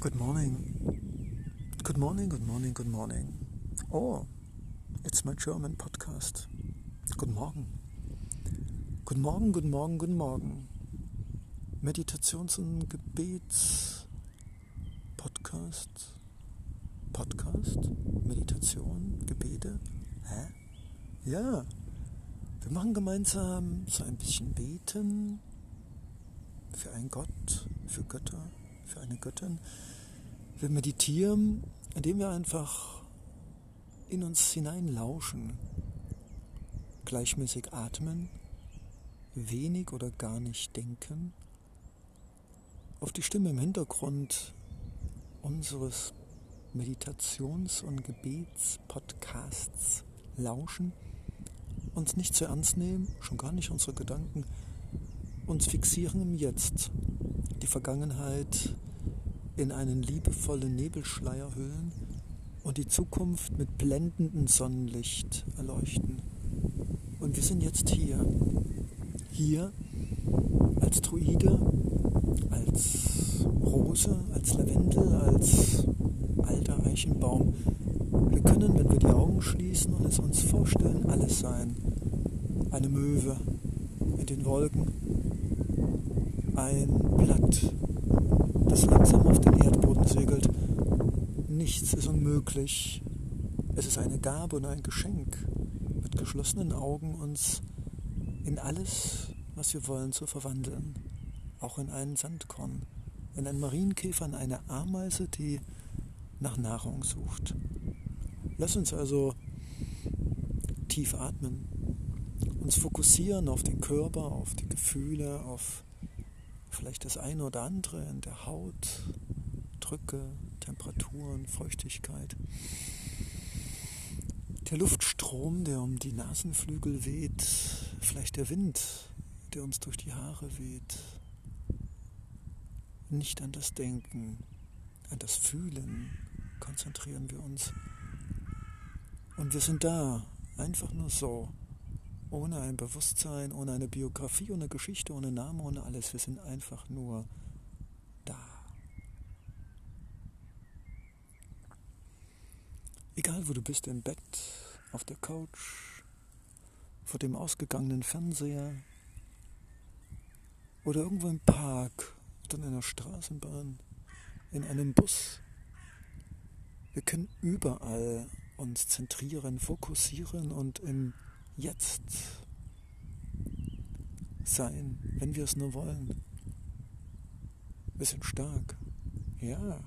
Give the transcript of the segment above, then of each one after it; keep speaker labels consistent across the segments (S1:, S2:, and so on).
S1: Good morning. Good morning, good morning, good morning. Oh, it's my German podcast. Guten Morgen. Guten Morgen, guten Morgen, guten Morgen. Meditations- und Gebets-Podcast. Podcast? Meditation? Gebete? Hä? Ja. Wir machen gemeinsam so ein bisschen Beten für einen Gott, für Götter, für eine Göttin. Wir meditieren, indem wir einfach in uns hineinlauschen, gleichmäßig atmen, wenig oder gar nicht denken, auf die Stimme im Hintergrund unseres Meditations- und Gebetspodcasts lauschen, uns nicht zu ernst nehmen, schon gar nicht unsere Gedanken, uns fixieren im Jetzt, die Vergangenheit in einen liebevollen Nebelschleier hüllen und die Zukunft mit blendendem Sonnenlicht erleuchten. Und wir sind jetzt hier. Hier als Druide, als Rose, als Lavendel, als alter Eichenbaum. Wir können, wenn wir die Augen schließen und es uns vorstellen, alles sein. Eine Möwe in den Wolken, ein Blatt das langsam auf den Erdboden segelt. Nichts ist unmöglich. Es ist eine Gabe und ein Geschenk, mit geschlossenen Augen uns in alles, was wir wollen, zu verwandeln. Auch in einen Sandkorn, in einen Marienkäfer, in eine Ameise, die nach Nahrung sucht. Lass uns also tief atmen, uns fokussieren auf den Körper, auf die Gefühle, auf vielleicht das eine oder andere in der Haut, Drücke, Temperaturen, Feuchtigkeit. Der Luftstrom, der um die Nasenflügel weht, vielleicht der Wind, der uns durch die Haare weht. Nicht an das Denken, an das Fühlen konzentrieren wir uns. Und wir sind da, einfach nur so, ohne ein Bewusstsein, ohne eine Biografie, ohne Geschichte, ohne Name, ohne alles. Wir sind einfach nur da. Egal wo du bist, im Bett, auf der Couch, vor dem ausgegangenen Fernseher oder irgendwo im Park oder in einer Straßenbahn, in einem Bus. Wir können überall uns zentrieren, fokussieren und im jetzt sein, wenn wir es nur wollen. Wir sind stark, ja,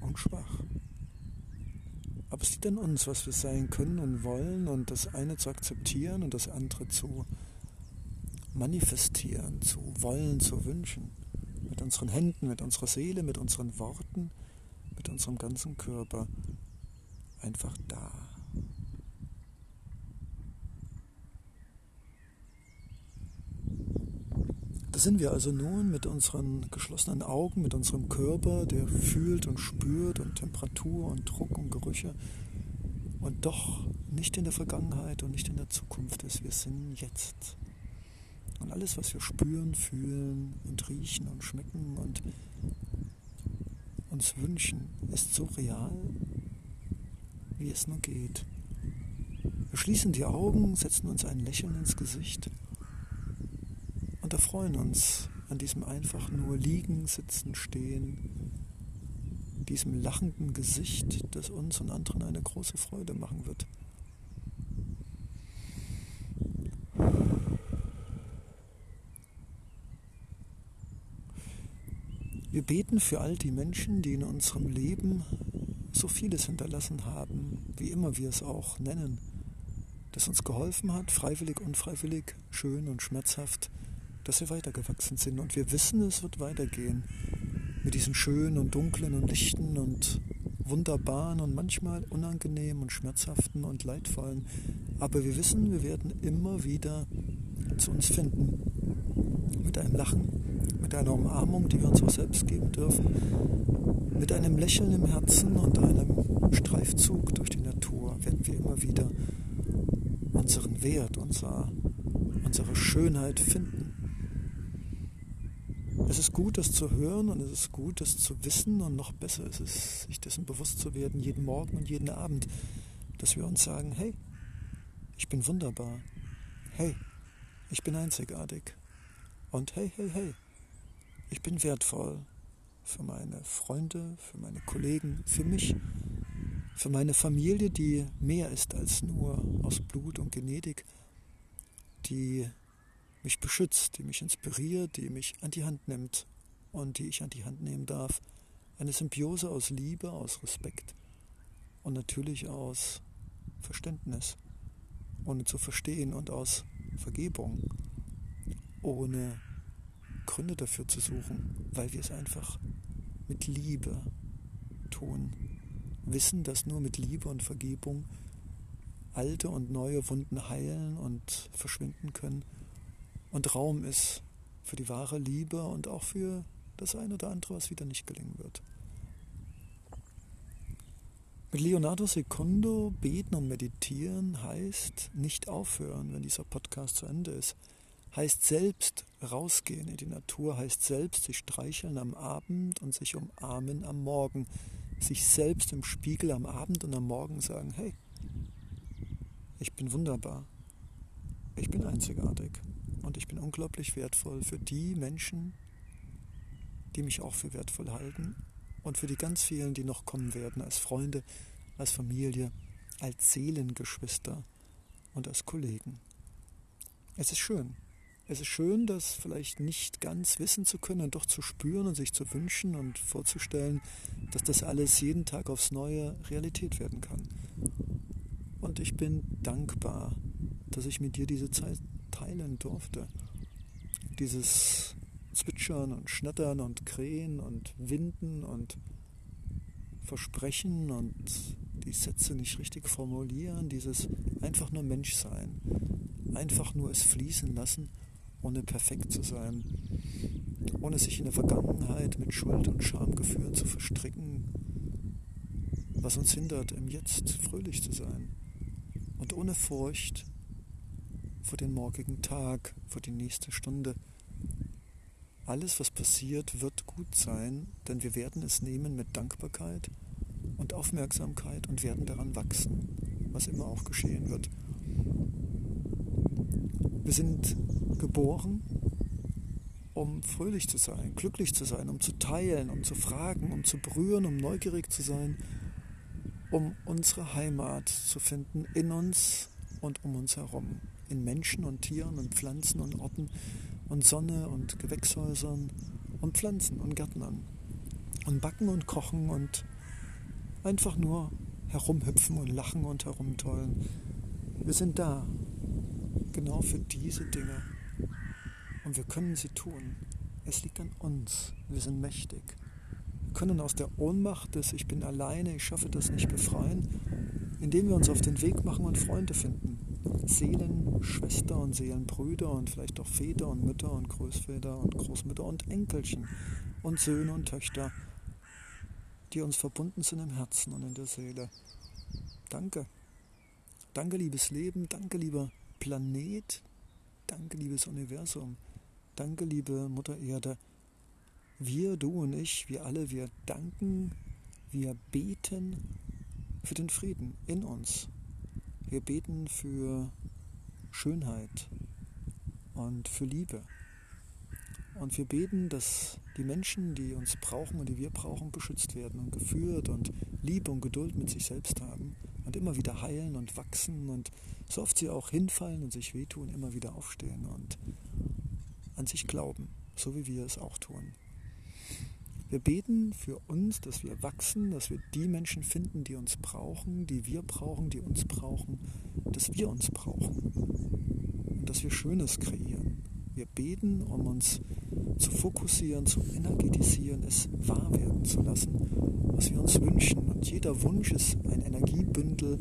S1: und schwach. Aber es liegt an uns, was wir sein können und wollen und das eine zu akzeptieren und das andere zu manifestieren, zu wollen, zu wünschen. Mit unseren Händen, mit unserer Seele, mit unseren Worten, mit unserem ganzen Körper. Einfach da. Da sind wir also nun mit unseren geschlossenen Augen, mit unserem Körper, der fühlt und spürt und Temperatur und Druck und Gerüche und doch nicht in der Vergangenheit und nicht in der Zukunft ist. Wir sind jetzt. Und alles, was wir spüren, fühlen und riechen und schmecken und uns wünschen, ist so real, wie es nur geht. Wir schließen die Augen, setzen uns ein Lächeln ins Gesicht und erfreuen uns an diesem einfach nur Liegen, Sitzen, Stehen, diesem lachenden Gesicht, das uns und anderen eine große Freude machen wird. Wir beten für all die Menschen, die in unserem Leben so vieles hinterlassen haben, wie immer wir es auch nennen, das uns geholfen hat, freiwillig, unfreiwillig, schön und schmerzhaft, dass wir weitergewachsen sind. Und wir wissen, es wird weitergehen. Mit diesen schönen und dunklen und lichten und wunderbaren und manchmal unangenehmen und schmerzhaften und leidvollen. Aber wir wissen, wir werden immer wieder zu uns finden. Mit einem Lachen, mit einer Umarmung, die wir uns auch selbst geben dürfen. Mit einem Lächeln im Herzen und einem Streifzug durch die Natur werden wir immer wieder unseren Wert, unser, unsere Schönheit finden. Es ist gut, das zu hören und es ist gut, das zu wissen und noch besser ist es, sich dessen bewusst zu werden, jeden Morgen und jeden Abend, dass wir uns sagen, hey, ich bin wunderbar, hey, ich bin einzigartig. Und hey, hey, hey, ich bin wertvoll für meine Freunde, für meine Kollegen, für mich, für meine Familie, die mehr ist als nur aus Blut und Genetik, die mich beschützt, die mich inspiriert, die mich an die Hand nimmt und die ich an die Hand nehmen darf. Eine Symbiose aus Liebe, aus Respekt und natürlich aus Verständnis, ohne zu verstehen und aus Vergebung, ohne Gründe dafür zu suchen, weil wir es einfach mit Liebe tun. Wissen, dass nur mit Liebe und Vergebung alte und neue Wunden heilen und verschwinden können und Raum ist für die wahre Liebe und auch für das eine oder andere, was wieder nicht gelingen wird. Mit Leonardo Secundo beten und meditieren heißt nicht aufhören, wenn dieser Podcast zu Ende ist. Heißt selbst rausgehen in die Natur, heißt selbst sich streicheln am Abend und sich umarmen am Morgen. Sich selbst im Spiegel am Abend und am Morgen sagen, hey, ich bin wunderbar, ich bin einzigartig und ich bin unglaublich wertvoll für die Menschen, die mich auch für wertvoll halten und für die ganz vielen, die noch kommen werden, als Freunde, als Familie, als Seelengeschwister und als Kollegen. Es ist schön. Es ist schön, das vielleicht nicht ganz wissen zu können und doch zu spüren und sich zu wünschen und vorzustellen, dass das alles jeden Tag aufs Neue Realität werden kann. Und ich bin dankbar, dass ich mit dir diese Zeit teilen durfte. Dieses Zwitschern und Schnattern und Krähen und Winden und Versprechen und die Sätze nicht richtig formulieren, dieses einfach nur Menschsein, einfach nur es fließen lassen, ohne perfekt zu sein, ohne sich in der Vergangenheit mit Schuld und Schamgefühlen zu verstricken, was uns hindert, im Jetzt fröhlich zu sein und ohne Furcht vor den morgigen Tag, vor die nächste Stunde. Alles, was passiert, wird gut sein, denn wir werden es nehmen mit Dankbarkeit und Aufmerksamkeit und werden daran wachsen, was immer auch geschehen wird. Wir sind geboren, um fröhlich zu sein, glücklich zu sein, um zu teilen, um zu fragen, um zu berühren, um neugierig zu sein, um unsere Heimat zu finden in uns und um uns herum in Menschen und Tieren und Pflanzen und Orten und Sonne und Gewächshäusern und Pflanzen und Gärtnern und backen und kochen und einfach nur herumhüpfen und lachen und herumtollen. Wir sind da, genau für diese Dinge. Und wir können sie tun. Es liegt an uns. Wir sind mächtig. Wir können aus der Ohnmacht des Ich bin alleine, ich schaffe das nicht befreien, indem wir uns auf den Weg machen und Freunde finden. Seelenschwester und Seelenbrüder und vielleicht auch Väter und Mütter und Großväter und Großmütter und Enkelchen und Söhne und Töchter, die uns verbunden sind im Herzen und in der Seele. Danke. Danke, liebes Leben. Danke, lieber Planet. Danke, liebes Universum. Danke, liebe Mutter Erde. Wir, du und ich, wir alle, wir danken, wir beten für den Frieden in uns, wir beten für Schönheit und für Liebe. Und wir beten, dass die Menschen, die uns brauchen und die wir brauchen, beschützt werden und geführt und Liebe und Geduld mit sich selbst haben und immer wieder heilen und wachsen und so oft sie auch hinfallen und sich wehtun, immer wieder aufstehen und an sich glauben, so wie wir es auch tun. Wir beten für uns, dass wir wachsen, dass wir die Menschen finden, die uns brauchen, die wir brauchen, die uns brauchen, dass wir uns brauchen und dass wir Schönes kreieren. Wir beten, um uns zu fokussieren, zu energetisieren, es wahr werden zu lassen, was wir uns wünschen. Und jeder Wunsch ist ein Energiebündel,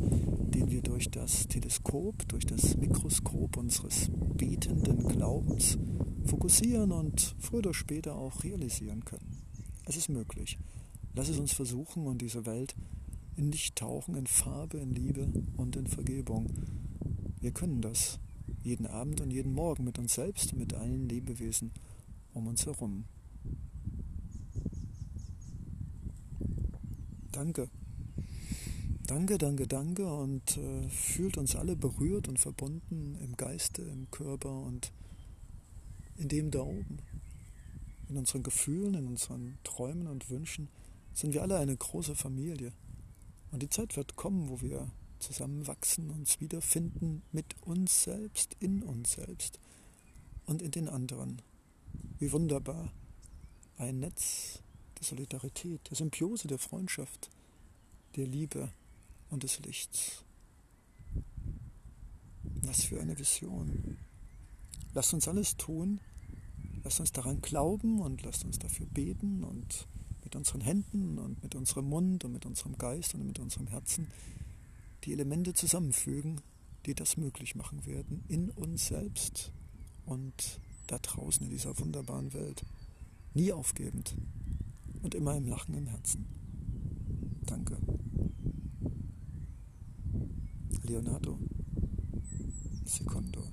S1: den wir durch das Teleskop, durch das Mikroskop unseres betenden Glaubens fokussieren und früher oder später auch realisieren können. Es ist möglich. Lass es mhm. uns versuchen und diese Welt in Licht tauchen, in Farbe, in Liebe und in Vergebung. Wir können das jeden Abend und jeden Morgen mit uns selbst und mit allen Lebewesen um uns herum. Danke. Danke, danke, danke und äh, fühlt uns alle berührt und verbunden im Geiste, im Körper und in dem da oben. In unseren Gefühlen, in unseren Träumen und Wünschen sind wir alle eine große Familie. Und die Zeit wird kommen, wo wir zusammen wachsen, uns wiederfinden mit uns selbst, in uns selbst und in den anderen. Wie wunderbar. Ein Netz der Solidarität, der Symbiose, der Freundschaft, der Liebe und des Lichts. Was für eine Vision. Lasst uns alles tun, lasst uns daran glauben und lasst uns dafür beten und mit unseren Händen und mit unserem Mund und mit unserem Geist und mit unserem Herzen die Elemente zusammenfügen, die das möglich machen werden, in uns selbst und da draußen in dieser wunderbaren Welt. Nie aufgebend und immer im Lachen im Herzen. Danke. Leonardo Secondo.